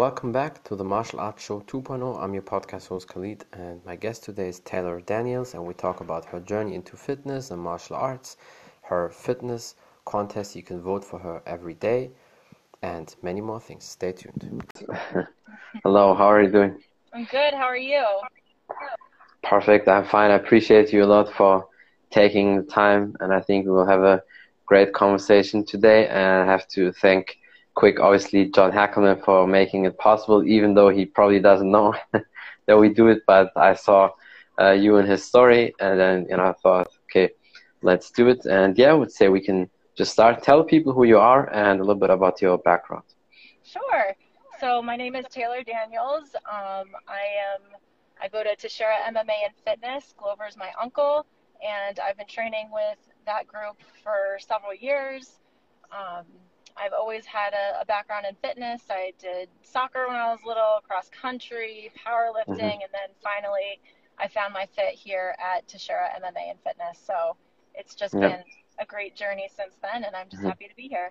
Welcome back to the Martial Arts Show 2.0. I'm your podcast host Khalid, and my guest today is Taylor Daniels, and we talk about her journey into fitness and martial arts, her fitness contest. You can vote for her every day, and many more things. Stay tuned. Hello, how are you doing? I'm good. How are you? Perfect. I'm fine. I appreciate you a lot for taking the time, and I think we will have a great conversation today. And I have to thank quick, obviously, John Hackleman for making it possible, even though he probably doesn't know that we do it. But I saw uh, you and his story, and then you know I thought, okay, let's do it. And yeah, I would say we can just start. Tell people who you are and a little bit about your background. Sure. So my name is Taylor Daniels. Um, I am. I go to Teixeira MMA and Fitness. Glover's my uncle, and I've been training with that group for several years. Um, I've always had a, a, background in fitness. I did soccer when I was little, cross country, powerlifting, mm-hmm. and then finally I found my fit here at Teixeira MMA and Fitness. So it's just been a great journey since then, and I'm just mm-hmm. happy to be here.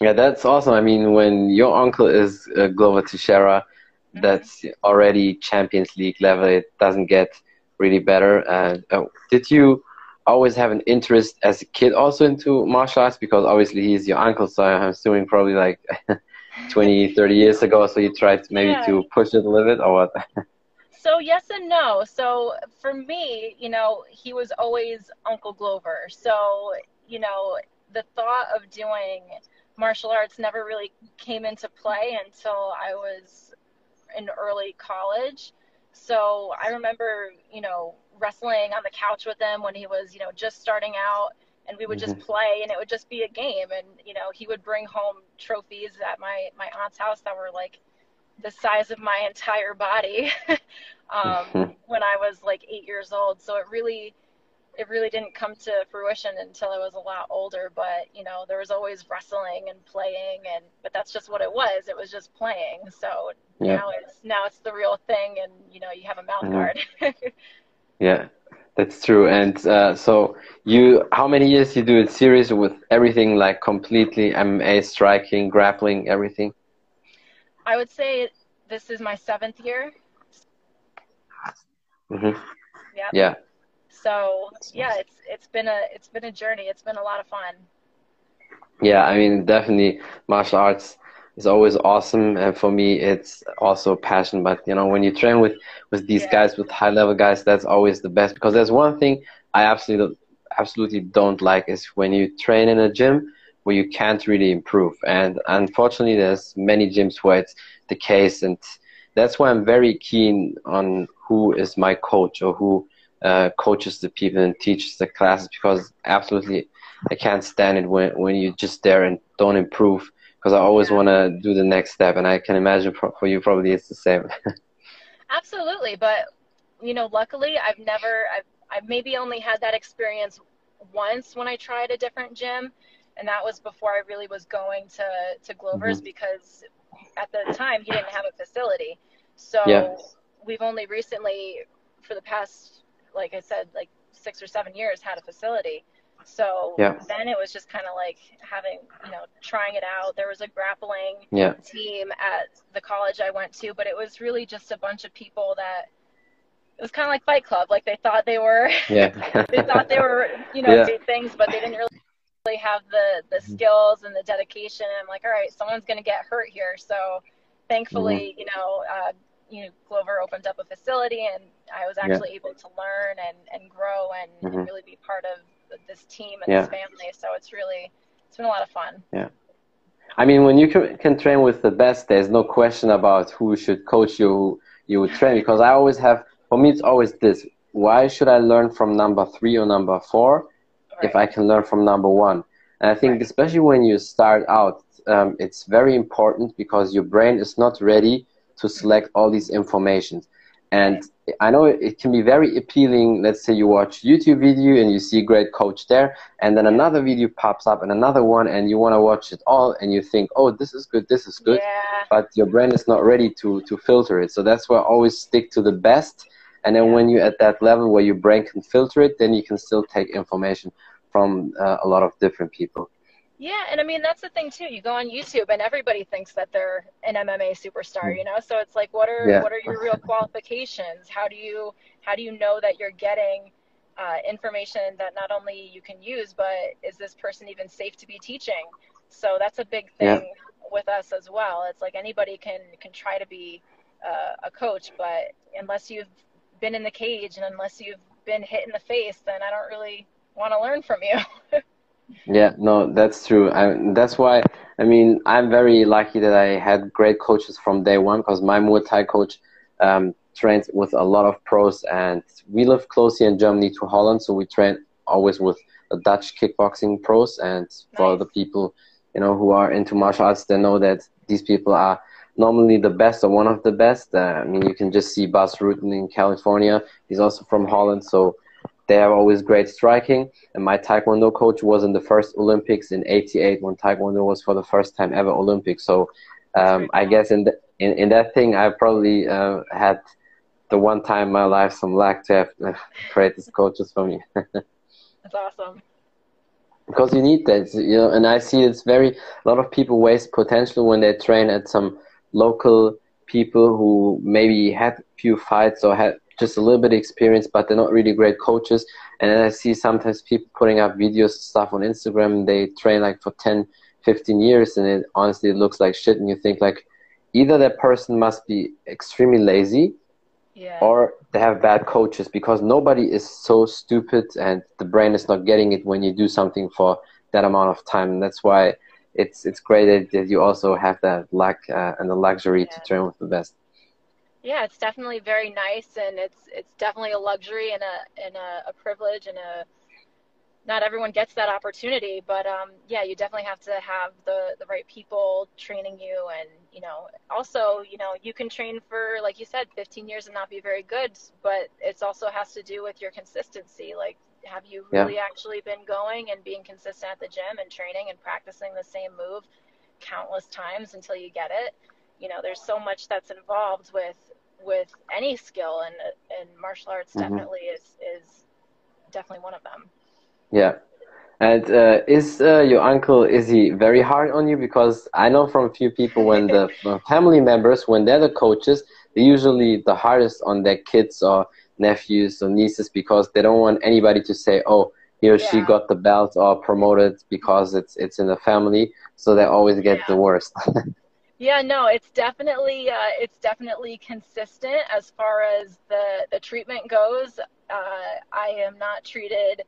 Yeah, that's awesome. I mean, when your uncle is uh, Glover Teixeira, mm-hmm. that's already Champions League level. It doesn't get really better. Uh, oh, did you always have an interest as a kid also into martial arts? Because obviously he's your uncle, so I'm assuming probably like 20, 30 years ago. So you tried maybe yeah. to push it a little bit, or what? so yes and no. So for me, you know, he was always Uncle Glover. So you know, the thought of doing martial arts never really came into play until I was in early college. So I remember, you know, wrestling on the couch with him when he was, you know, just starting out and we would just mm-hmm. play and it would just be a game and you know he would bring home trophies at my my aunt's house that were like the size of my entire body um, mm-hmm. when I was like eight years old. So it really it really didn't come to fruition until I was a lot older. But you know, there was always wrestling and playing, and but that's just what it was. It was just playing. So yeah. now it's now it's the real thing, and you know, you have a mouth mm-hmm. guard. yeah, that's true. And uh, so you, how many years you do it series with everything like completely MMA, striking, grappling, everything? I would say this is my seventh year. Mm-hmm. Yeah. Yeah. So yeah, it's it's been a it's been a journey. It's been a lot of fun. Yeah, I mean definitely martial arts is always awesome and for me it's also passion. But you know when you train with with these yeah. guys with high level guys that's always the best. Because there's one thing i absolutely absolutely don't like is when you train in a gym where you can't really improve. And unfortunately there's many gyms where it's the case and that's why i'm very keen on who is my coach or who uh, coaches the people and teaches the classes because absolutely I can't stand it when when you're just there and don't improve because I always yeah. want to do the next step and I can imagine for you probably it's the same. absolutely, but you know, luckily I've never I've I've maybe only had that experience once when I tried a different gym and that was before I really was going to to Glover's mm-hmm. because at the time he didn't have a facility. So yeah. we've only recently for the past like I said, like six or seven years had a facility. So yeah. then it was just kind of like having, you know, trying it out. There was a grappling yeah. team at the college I went to, but it was really just a bunch of people that it was kind of like Fight Club. Like they thought they were, yeah. they thought they were, you know, yeah. things, but they didn't really have the the mm-hmm. skills and the dedication. And I'm like, all right, someone's gonna get hurt here. So thankfully, mm-hmm. you know, uh, you know, Glover opened up a facility and I was actually yeah. able to learn and, and grow and, mm-hmm. and, really be part of this team and yeah. this family. So it's really, it's been a lot of fun. Yeah. I mean, when you can, can train with the best, there's no question about who should coach you, who you would train. Because I always have, for me, it's always this: why should I learn from number three or number four right. if I can learn from number one? And I think, right. especially when you start out, um, it's very important because your brain is not ready to select all these informations. And I know it can be very appealing. Let's say you watch YouTube video and you see a great coach there, and then another video pops up and another one, and you want to watch it all, and you think, oh, this is good, this is good, yeah. but your brain is not ready to to filter it. So that's why I always stick to the best. And then when you're at that level where your brain can filter it, then you can still take information from uh, a lot of different people. Yeah, and I mean that's the thing too. You go on YouTube and everybody thinks that they're an MMA superstar, you know? So it's like what are Yeah. what are your real qualifications? How do you how do you know that you're getting uh, information that not only you can use, but is this person even safe to be teaching? So that's a big Yeah. thing with us as well. It's like anybody can can try to be uh, a coach, but unless you've been in the cage and unless you've been hit in the face, then I don't really want to learn from you. Yeah, no, that's true. I, that's why, I mean, I'm very lucky that I had great coaches from day one because my Muay Thai coach um, trains with a lot of pros, and we live close here in Germany to Holland, so we train always with the Dutch kickboxing pros. And for the people, you know, who are into martial arts, they know that these people are normally the best or one of the best. Uh, I mean, you can just see Bas Rutten in California. He's also from Holland, so they have always great striking. And my Taekwondo coach was in the first Olympics in '88 when Taekwondo was for the first time ever Olympic. So um, I guess in, the, in in that thing, I probably uh, had the one time in my life some luck to have uh, greatest coaches for me. That's awesome. because you need that you know and i see it's very a lot of people waste potential when they train at some local people who maybe had few fights or had just a little bit of experience but they're not really great coaches and then i see sometimes people putting up videos and stuff on instagram they train like for 10 15 years and it honestly looks like shit and you think like either that person must be extremely lazy Yeah. or they have bad coaches because nobody is so stupid and the brain is not getting it when you do something for that amount of time. And that's why it's it's great that- you also have that luck uh, and the luxury to train with the best. Yeah, it's definitely very nice, and it's it's definitely a luxury and a and a, a privilege and a. Not everyone gets that opportunity, but um, yeah, you definitely have to have the the right people training you, and you know, also, you know, you can train for like you said, 15 years and not be very good, but it also has to do with your consistency. Like, have you Yeah. really actually been going and being consistent at the gym and training and practicing the same move countless times until you get it? You know, there's so much that's involved with with any skill, and and martial arts Mhm. definitely is is definitely one of them. Yeah. And uh, is uh, your uncle is he very hard on you? Because I know from a few people when the family members when they're the coaches, they're usually the hardest on their kids or nephews or nieces because they don't want anybody to say, "Oh, he or she got the belt or promoted because it's it's in the family." So they always get Yeah. the worst. Yeah, no, it's definitely uh, it's definitely consistent as far as the the treatment goes. Uh, I am not treated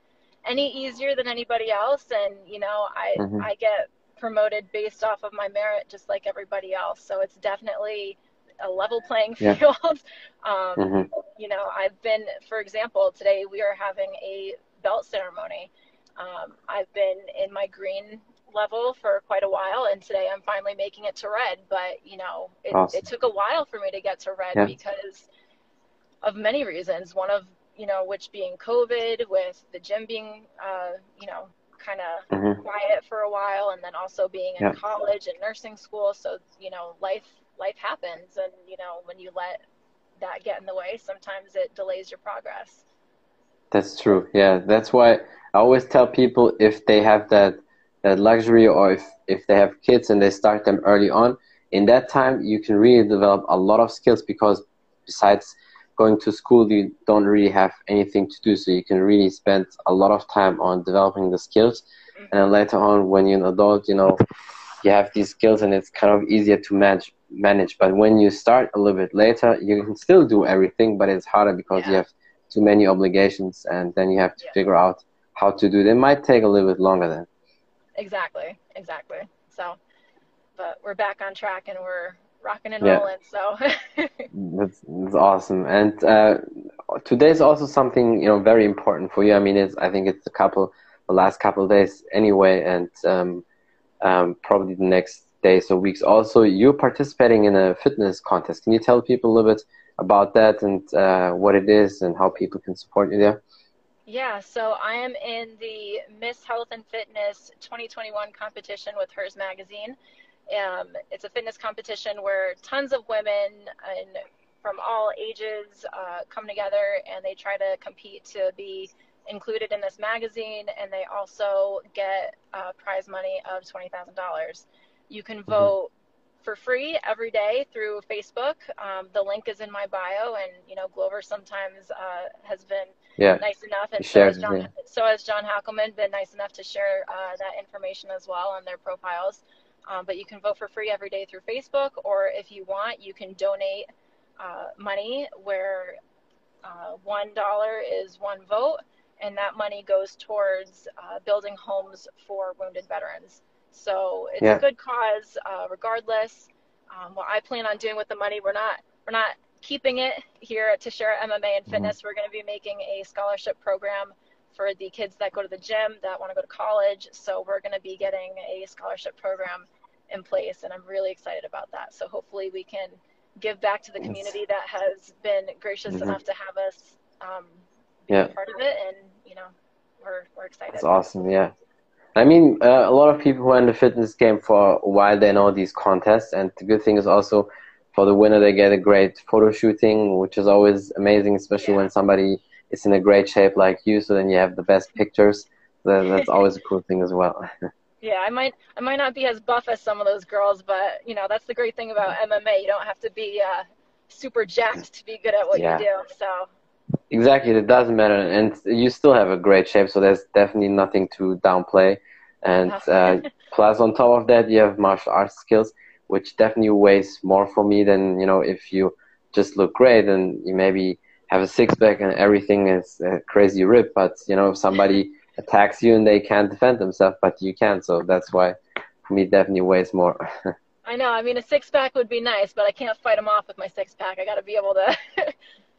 any easier than anybody else, and you know, I Mhm. I get promoted based off of my merit, just like everybody else. So it's definitely a level playing Yeah. field. um, hmm you know, I've been, for example, today we are having a belt ceremony. Um, I've been in my green level for quite a while, and today I'm finally making it to red. But you know, it, Awesome. it took a while for me to get to red Yeah. because of many reasons. One of you know, which being COVID, with the gym being, uh, you know, kind of hmm quiet for a while, and then also being in Yeah. college and nursing school. So you know, life life happens, and you know, when you let that get in the way, sometimes it delays your progress. That's true. Yeah, that's why I always tell people if they have that that luxury or if if they have kids and they start them early on, in that time you can really develop a lot of skills because besides going to school you don't really have anything to do. So you can really spend a lot of time on developing the skills. Mm-hmm. And then later on when you're an adult you know you have these skills and it's kind of easier to manage manage. But when you start a little bit later you can still do everything but it's harder because you have too many obligations and then you have to Yeah. figure out how to do it. It might take a little bit longer then Exactly, exactly. So, but we're back on track and we're rocking and Yeah. rolling. So, That's, that's awesome. And uh, today is also something you know very important for you. I mean, it's I think it's a couple, the last couple of days anyway, and um, um, probably the next days or weeks. Also, you're participating in a fitness contest. Can you tell people a little bit about that and uh, what it is and how people can support you there? Yeah, so I am in the Miss Health and Fitness 2021 competition with Hers Magazine. Um, it's a fitness competition where tons of women and from all ages uh, come together and they try to compete to be included in this magazine, and they also get uh, prize money of twenty thousand dollars. You can mm-hmm. vote for free every day through Facebook. Um, the link is in my bio, and you know Glover sometimes uh, has been yeah. nice enough, and so has, John, so has John Hackleman been nice enough to share uh, that information as well on their profiles. Um, but you can vote for free every day through Facebook, or if you want, you can donate uh, money where uh, one dollar is one vote, and that money goes towards uh, building homes for wounded veterans. So it's yeah. a good cause, uh, regardless. Um, what I plan on doing with the money, we're not we're not keeping it here at Teixeira MMA and mm-hmm. Fitness. Mm-hmm. We're going to be making a scholarship program for the kids that go to the gym that want to go to college. So we're going to be getting a scholarship program in place, and I'm really excited about that. So hopefully we can give back to the community that has been gracious mm-hmm. enough to have us um, yeah. part of it, and you know we're we're excited. That's awesome. Yeah. I mean, uh, a lot of people who are in the fitness game for a while, they know these contests, and the good thing is also for the winner, they get a great photo shooting, which is always amazing, especially yeah. when somebody is in a great shape like you. So then you have the best pictures. That, that's always a cool thing as well. Yeah, I might I might not be as buff as some of those girls, but you know that's the great thing about MMA. You don't have to be uh, super jacked to be good at what yeah. you do. So exactly, it doesn't matter, and you still have a great shape. So there's definitely nothing to downplay. And uh, plus, on top of that, you have martial arts skills, which definitely weighs more for me than you know if you just look great and you maybe have a six pack and everything is uh, crazy rip. But you know if somebody attacks you and they can't defend themselves, but you can. So that's why for me definitely weighs more. I know. I mean, a six pack would be nice, but I can't fight them off with my six pack. I got to be able to,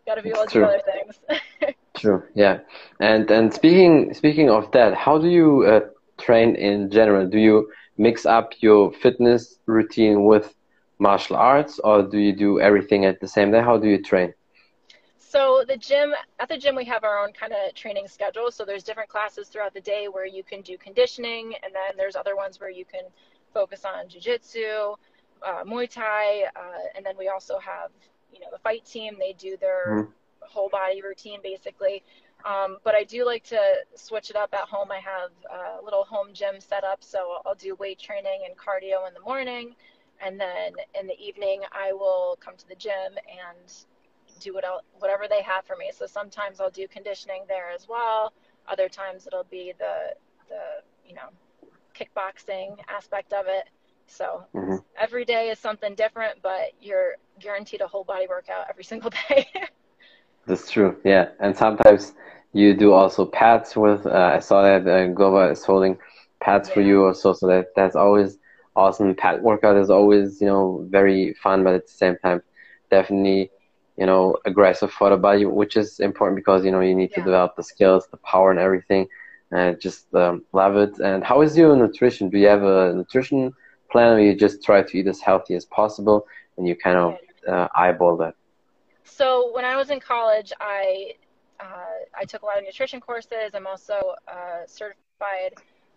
got to be able to True. do other things. True. Yeah. And and speaking speaking of that, how do you uh, train in general? Do you mix up your fitness routine with martial arts, or do you do everything at the same day? How do you train? So the gym at the gym we have our own kind of training schedule. So there's different classes throughout the day where you can do conditioning, and then there's other ones where you can focus on jujitsu, uh, Muay Thai, uh, and then we also have you know the fight team. They do their mm-hmm. whole body routine basically. Um, but I do like to switch it up at home. I have a little home gym set up, so I'll do weight training and cardio in the morning, and then in the evening I will come to the gym and do what I'll, whatever they have for me. So sometimes I'll do conditioning there as well. Other times it'll be the the you know kickboxing aspect of it. So mm-hmm. every day is something different, but you're guaranteed a whole body workout every single day. That's true. Yeah, and sometimes you do also pads with. Uh, I saw that uh, Glover is holding pads yeah. for you also, so that that's always awesome. Pad workout is always you know very fun, but at the same time, definitely you know, aggressive for the body, which is important because, you know, you need yeah. to develop the skills, the power and everything. And just um, love it. And how is your nutrition? Do you have a nutrition plan or you just try to eat as healthy as possible and you kind of uh, eyeball that? So when I was in college, I I took a lot of nutrition courses. I'm also a certified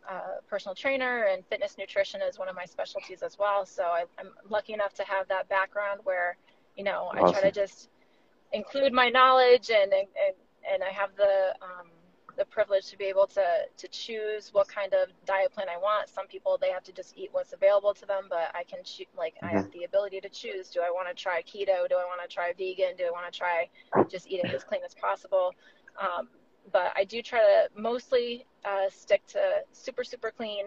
uh, personal trainer, and fitness nutrition is one of my specialties as well. So I, am lucky enough to have that background where you know awesome. i try to just include my knowledge and and and i have the um, the privilege to be able to to choose what kind of diet plan i want some people they have to just eat what's available to them but i can choose like mm-hmm. i have mm-hmm. the ability to choose do i want to try keto do i want to try vegan do i want to try just eating as clean as possible um, but i do try to mostly uh, stick to super super clean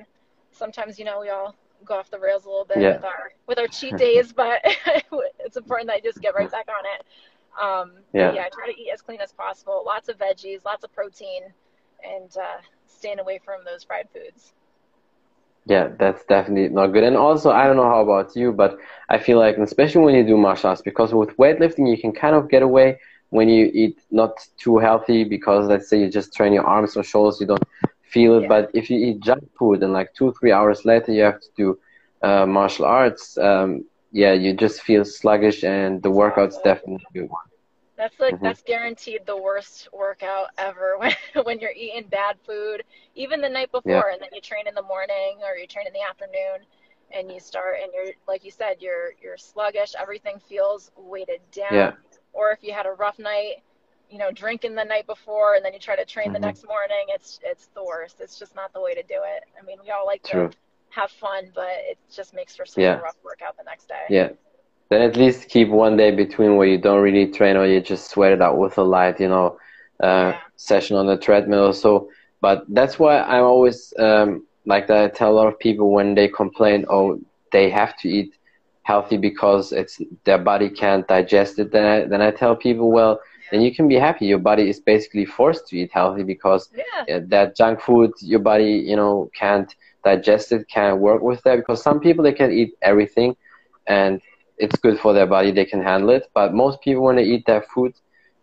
sometimes you know we all go off the rails a little bit yeah. with our with our cheat days, but it's important that I just get right back on it. Um, yeah. yeah, I try to eat as clean as possible. Lots of veggies, lots of protein, and uh, staying away from those fried foods. Yeah, that's definitely not good. And also, I don't know how about you, but I feel like, especially when you do martial arts, because with weightlifting, you can kind of get away when you eat not too healthy because let's say you just train your arms or shoulders, you don't feel it. Yeah. But if you eat junk food and like two, three hours later you have to do uh, martial arts, um, yeah, you just feel sluggish and the workout's definitely good. That's like mm-hmm. that's guaranteed the worst workout ever when when you're eating bad food, even the night before, yeah. and then you train in the morning or you train in the afternoon, and you start and you're like you said you're you're sluggish. Everything feels weighted down. Yeah. Or if you had a rough night, you know, drinking the night before and then you try to train Mhm. the next morning, it's it's the worst. It's just not the way to do it. I mean, we all like True. to have fun, but it just makes for such Yeah. a rough workout the next day. Yeah. Then at least keep one day between where you don't really train or you just sweat it out with a light, you know, uh, Yeah. session on the treadmill or so. But that's why I'm always um, like that. I tell a lot of people when they complain, oh, they have to eat healthy because it's their body can't digest it. Then I, then I tell people, well, then you can be happy. Your body is basically forced to eat healthy because Yeah. that junk food your body you know can't digest it can't work with that because some people they can eat everything and it's good for their body they can handle it but most people when they eat that food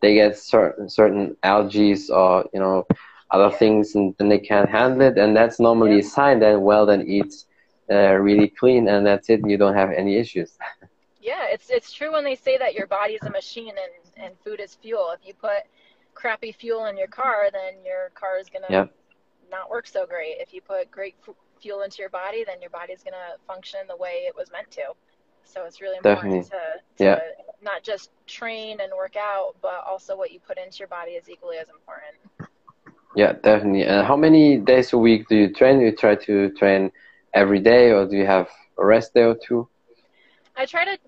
they get certain certain algae or you know other things and then they can't handle it and that's normally Yeah. a sign that well then eat uh, really clean and that's it and you don't have any issues Yeah, it's it's true when they say that your body's a machine and and food is fuel. If you put crappy fuel in your car, then your car is gonna Yeah. not work so great. If you put great fuel into your body, then your body's gonna function the way it was meant to. So it's really important to, to Yeah. not just train and work out, but also what you put into your body is equally as important. yeah definitely and how many days a week do you train do you try to train every day or do you have a rest day or two I try to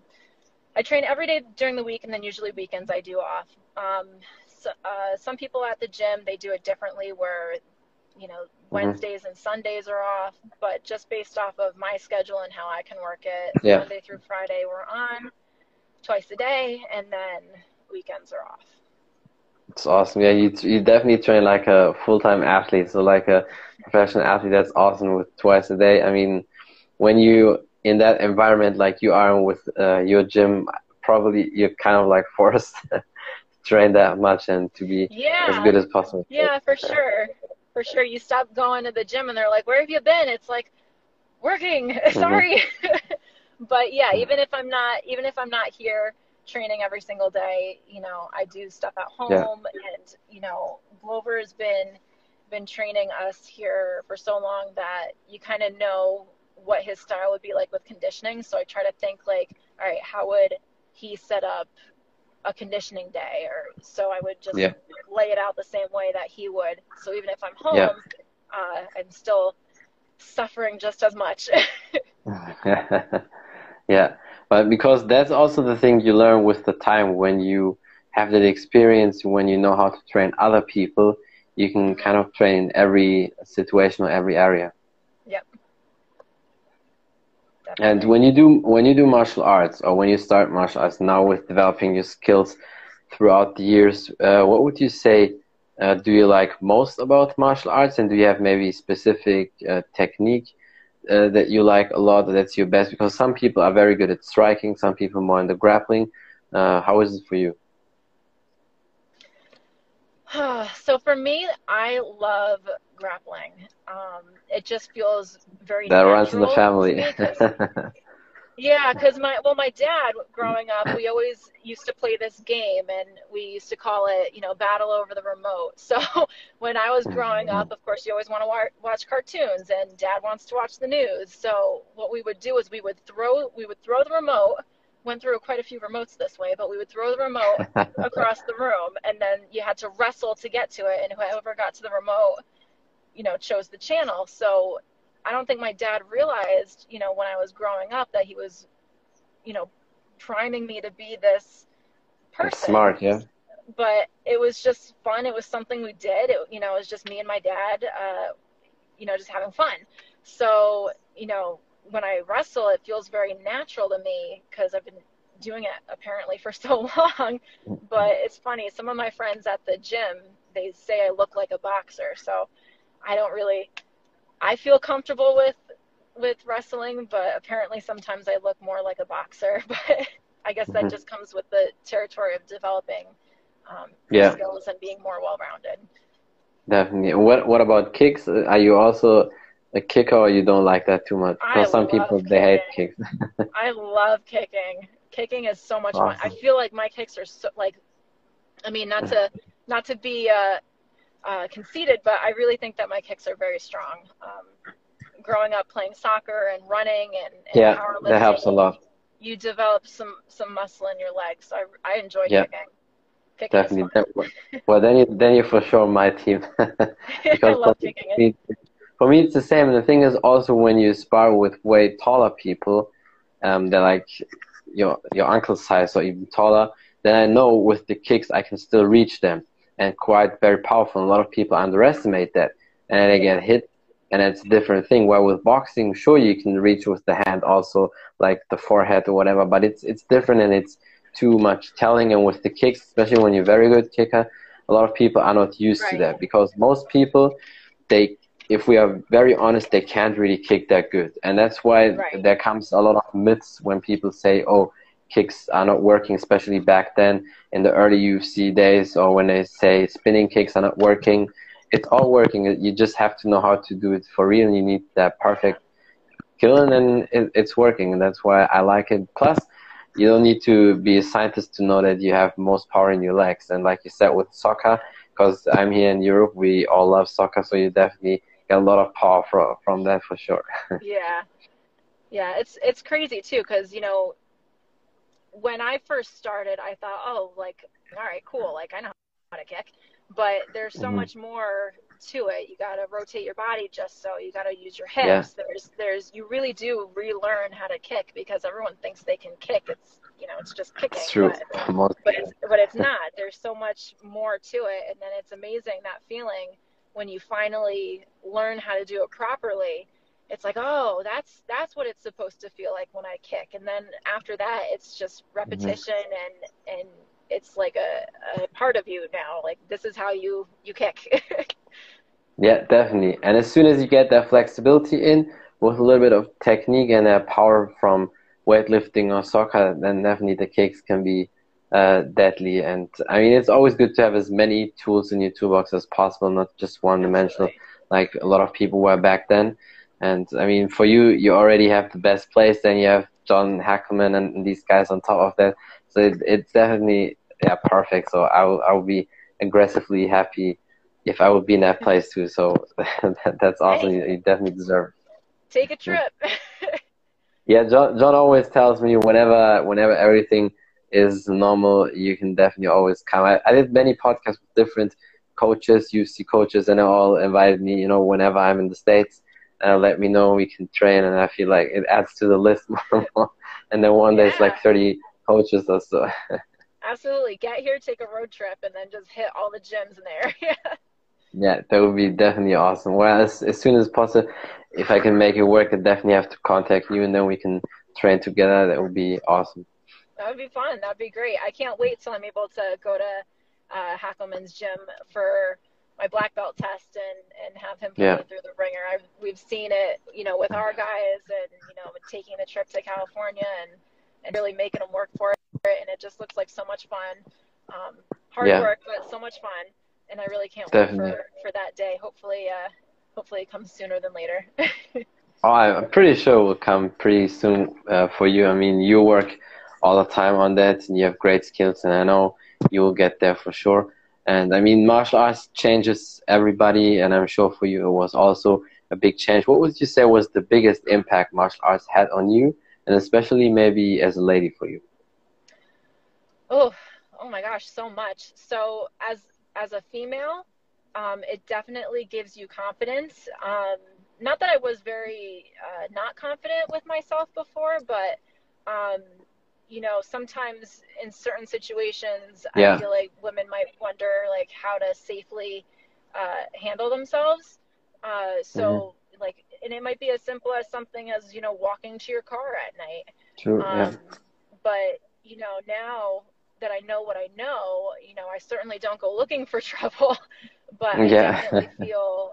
I train every day during the week and then usually weekends I do off. Um, so, uh, some people at the gym they do it differently where you know Wednesdays and Sundays are off, but just based off of my schedule and how I can work it, Yeah. Monday through Friday we're on twice a day and then weekends are off. It's awesome. Yeah, you you definitely train like a full time athlete, so like a professional athlete. That's awesome with twice a day. I mean, when you in that environment like you are with uh, your gym, probably you're kind of like forced to train that much and to be Yeah. as good as possible. Yeah, for sure. For sure. You stop going to the gym and they're like, Where have you been? It's like, working. Mm-hmm. Sorry. but yeah, even if I'm not even if I'm not here training every single day, you know, I do stuff at home Yeah. and, you know, Glover has been been training us here for so long that you kind of know what his style would be like with conditioning. So I try to think like, all right, how would he set up a conditioning day or so I would just Yeah. lay it out the same way that he would. So even if I'm home, Yeah. uh, I'm still suffering just as much. yeah, but because that's also the thing you learn with the time when you have that experience, when you know how to train other people, you can kind of train in every situation or every area. Yep. And when you do when you do martial arts or when you start martial arts now with developing your skills throughout the years, uh, what would you say uh, do you like most about martial arts, and do you have maybe specific uh, technique uh, that you like a lot that's your best? Because some people are very good at striking, some people more in the grappling. Uh, how is it for you? so for me, I love grappling. Um, it just feels very That runs in the family. yeah, because my well, my dad growing up, we always used to play this game, and we used to call it, you know, battle over the remote. So when I was growing up, of course, you always want to wa- watch cartoons, and dad wants to watch the news. So what we would do is we would throw we would throw the remote. Went through quite a few remotes this way, but we would throw the remote across the room and then you had to wrestle to get to it and whoever got to the remote you know chose the channel. So i don't think my dad realized you know when i was growing up that he was you know priming me to be this person. That's smart, yeah. but it was just fun. It was something we did. It, you know it was just me and my dad uh, you know just having fun. So you know when i wrestle it feels very natural to me because i've been doing it apparently for so long. But it's funny. Some of my friends at the gym they say i look like a boxer. So i don't really i feel comfortable with with wrestling but apparently sometimes i look more like a boxer but i guess that Mhm. just comes with the territory of developing um, Yeah. skills and being more well-rounded Definitely. What What about kicks? Are you also a kicker, or you don't like that too much? Because some people they hate kicks. I love kicking. Kicking is so much fun. I feel like my kicks are so like, I mean, not to not to be uh, uh, conceited, but I really think that my kicks are very strong. Um, growing up playing soccer and running and, and Yeah, powerlifting, that helps a lot. You develop some some muscle in your legs. So I I enjoy Yeah. kicking. Kicking definitely. well, then you then you're for sure my team. because kicking it. For me, it's the same. And the thing is also when you spar with way taller people, um, they're like your your uncle's size or even taller. Then I know with the kicks I can still reach them and quite very powerful. A lot of people underestimate that, and they get hit and it's a different thing. Where with boxing, sure you can reach with the hand also, like the forehead or whatever, but it's it's different and it's too much telling. And with the kicks, especially when you're very good kicker, a lot of people are not used right. to that because most people, they, if we are very honest, they can't really kick that good, and that's why right. there comes a lot of myths when people say, oh. Kicks are not working, especially back then in the early UFC days, or when they say spinning kicks are not working it's all working. You just have to know how to do it for real. You need that perfect killing, and it, it's working. And that's why I like it. Plus, you don't need to be a scientist to know that you have most power in your legs. And like you said with soccer, because I'm here in Europe, we all love soccer, so you definitely get a lot of power from from that for sure. yeah, yeah, it's it's crazy too, because you know, when I first started, I thought, oh, like, all right, cool, like I know how to kick but there's so mm-hmm. much more to it. You got to rotate your body just so. You got to use your hips. Yeah. There's there's you really do relearn how to kick because everyone thinks they can kick. It's you know it's just kicking. It's true. But, but it's but it's not. There's so much more to it, and then it's amazing that feeling when you finally learn how to do it properly. It's like, oh, that's that's what it's supposed to feel like when I kick, and then after that, it's just mm-hmm. repetition mm-hmm. and and it's like a, a part of you now. Like this is how you you kick. yeah, definitely. And as soon as you get that flexibility in with a little bit of technique and uh, power from weightlifting or soccer, then definitely the kicks can be uh, deadly. And I mean, it's always good to have as many tools in your toolbox as possible, not just one dimensional, like a lot of people were back then. And I mean, for you, you already have the best place. Then you have John Hackleman and, and these guys on top of that. So it, it's definitely yeah, perfect. So I will I will be aggressively happy if I would be in that place too. So that, that's awesome. You, you, definitely deserve. Take a trip. yeah, John John always tells me whenever whenever everything is normal, you can definitely always come. I, I did many podcasts with different coaches, UFC coaches, and they all invited me. You know, whenever I'm in the states. Uh, let me know we can train and I feel like it adds to the list more and more. And then one yeah. day it's like 30 coaches or so. Absolutely. Get here, take a road trip, and then just hit all the gyms in the area. yeah, that would be definitely awesome. Well, as, as soon as possible, if I can make it work, I definitely have to contact you, and then we can train together. That would be awesome. That would be fun. That would be great. I can't wait till I'm able to go to uh, Hackleman's gym for my black belt test and and have him put yeah. through the ringer. I've, we've seen it, you know, with our guys, and you know, taking the trip to California and and really making them work for it and it just looks like so much fun. Um, hard yeah. work, but so much fun, and I really can't Definitely. wait for, for that day. Hopefully, uh, hopefully it comes sooner than later. oh, I'm pretty sure it will come pretty soon uh, for you. I mean, you work all the time on that, and you have great skills, and I know you will get there for sure. And I mean, martial arts changes everybody, and I'm sure for you it was also a big change. What would you say was the biggest impact martial arts had on you, and especially maybe as a lady for you? oh oh my gosh so much so as as a female um, it definitely gives you confidence um, not that i was very uh, not confident with myself before but um, you know sometimes in certain situations yeah. i feel like women might wonder like how to safely uh, handle themselves uh, so mm-hmm. like and it might be as simple as something as you know walking to your car at night True, yeah. Um, but you know now that I know what I know, you know, I certainly don't go looking for trouble, but I yeah. definitely feel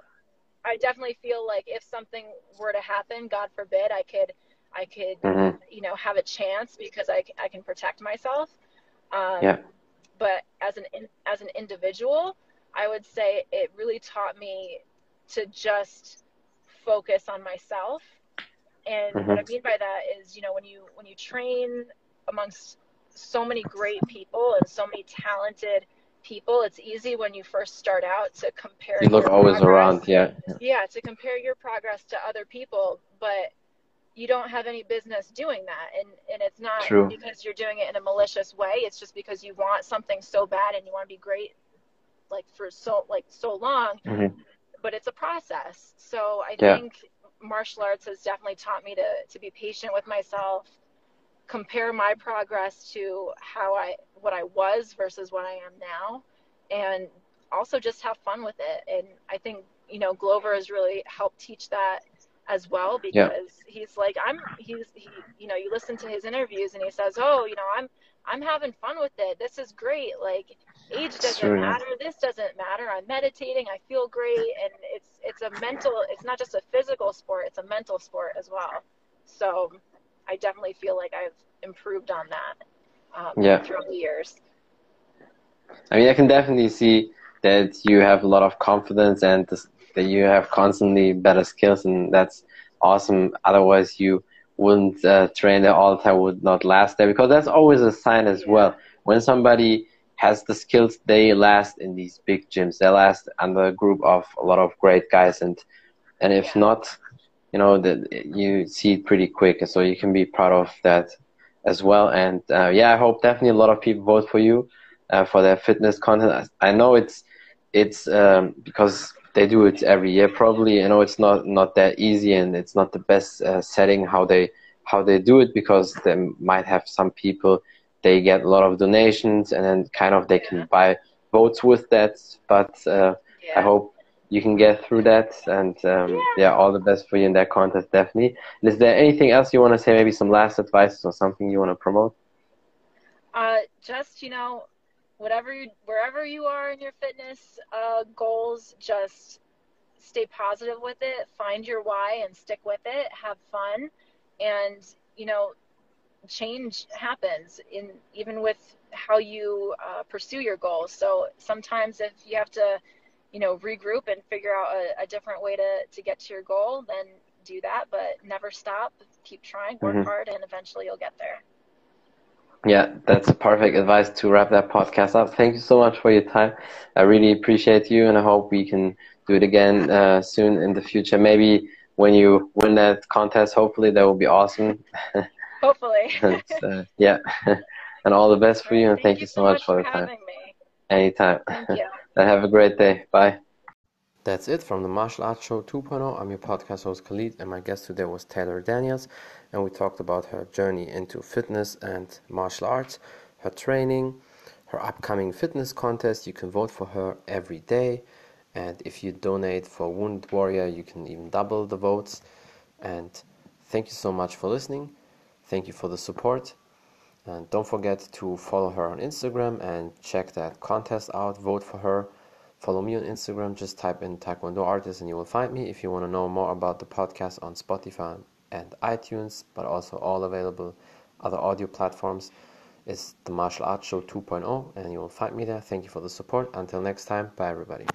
I definitely feel like if something were to happen, God forbid, I could I could mm-hmm. you know have a chance because I I can protect myself. Um, yeah. But as an as an individual, I would say it really taught me to just focus on myself. And mm-hmm. what I mean by that is, you know, when you when you train amongst so many great people and so many talented people. It's easy when you first start out to compare. You look always progress. around, yeah. Yeah, to compare your progress to other people, but you don't have any business doing that and and it's not True. because you're doing it in a malicious way it's just because you want something so bad and you want to be great like for so like so long Mhm. but it's a process so i Yeah. think martial arts has definitely taught me to to be patient with myself compare my progress to how i what i was versus what i am now and also just have fun with it and i think you know glover has really helped teach that as well Yeah. because he's like i'm he's he you know you listen to his interviews and he says oh you know i'm i'm having fun with it. This is great. Like age doesn't True, matter. This doesn't matter. I'm meditating. I feel great. And it's it's a mental it's not just a physical sport it's a mental sport as well. So i definitely feel like i've improved on that um, Yeah. throughout the years. I mean, I can definitely see that you have a lot of confidence and this, that you have constantly better skills, and that's awesome. Otherwise, you wouldn't uh, train there all the time, would not last there, because that's always a sign as well. When somebody has the skills, they last in these big gyms. They last under a group of a lot of great guys, and and if Yeah. not, you know that you see it pretty quick. So you can be proud of that as well. And uh, yeah, I hope definitely a lot of people vote for you uh, for their fitness content. I know it's it's um, because they do it every year. Probably, you know, it's not not that easy, and it's not the best uh, setting how they how they do it because they might have some people they get a lot of donations, and then kind of they can Yeah. buy votes with that. But uh, yeah I hope you can get through that, and um, yeah, all the best for you in that contest, definitely. And is there anything else you want to say? Maybe some last advice or something you want to promote? Uh, just you know, whatever you, wherever you are in your fitness uh, goals, just stay positive with it. Find your why and stick with it. Have fun, and you know, change happens in even with how you uh, pursue your goals. So sometimes if you have to, you know, regroup and figure out a, a different way to to get to your goal, then do that. But never stop. Keep trying. Work Mhm. hard, and eventually you'll get there. Yeah, that's a perfect advice to wrap that podcast up. Thank you so much for your time. I really appreciate you, and I hope we can do it again uh, soon in the future. Maybe when you win that contest, hopefully that will be awesome. Hopefully. and, uh, yeah, and all the best for you, and thank, you so much for the time. me. Anytime. Thank you. and have a great day. Bye. That's it from the Martial Arts Show 2.0. I'm your podcast host Khalid, and my guest today was Taylor Daniels, and we talked about her journey into fitness and martial arts, her training, her upcoming fitness contest. You can vote for her every day, and if you donate for Wounded Warrior, you can even double the votes. And thank you so much for listening. Thank you for the support. And don't forget to follow her on Instagram and check that contest out. Vote for her. Follow me on Instagram. Just type in Taekwondo Artist and you will find me. If you want to know more about the podcast on Spotify and iTunes, but also all available other audio platforms, is the Martial Arts Show 2.0, and you will find me there. Thank you for the support. Until next time, bye everybody.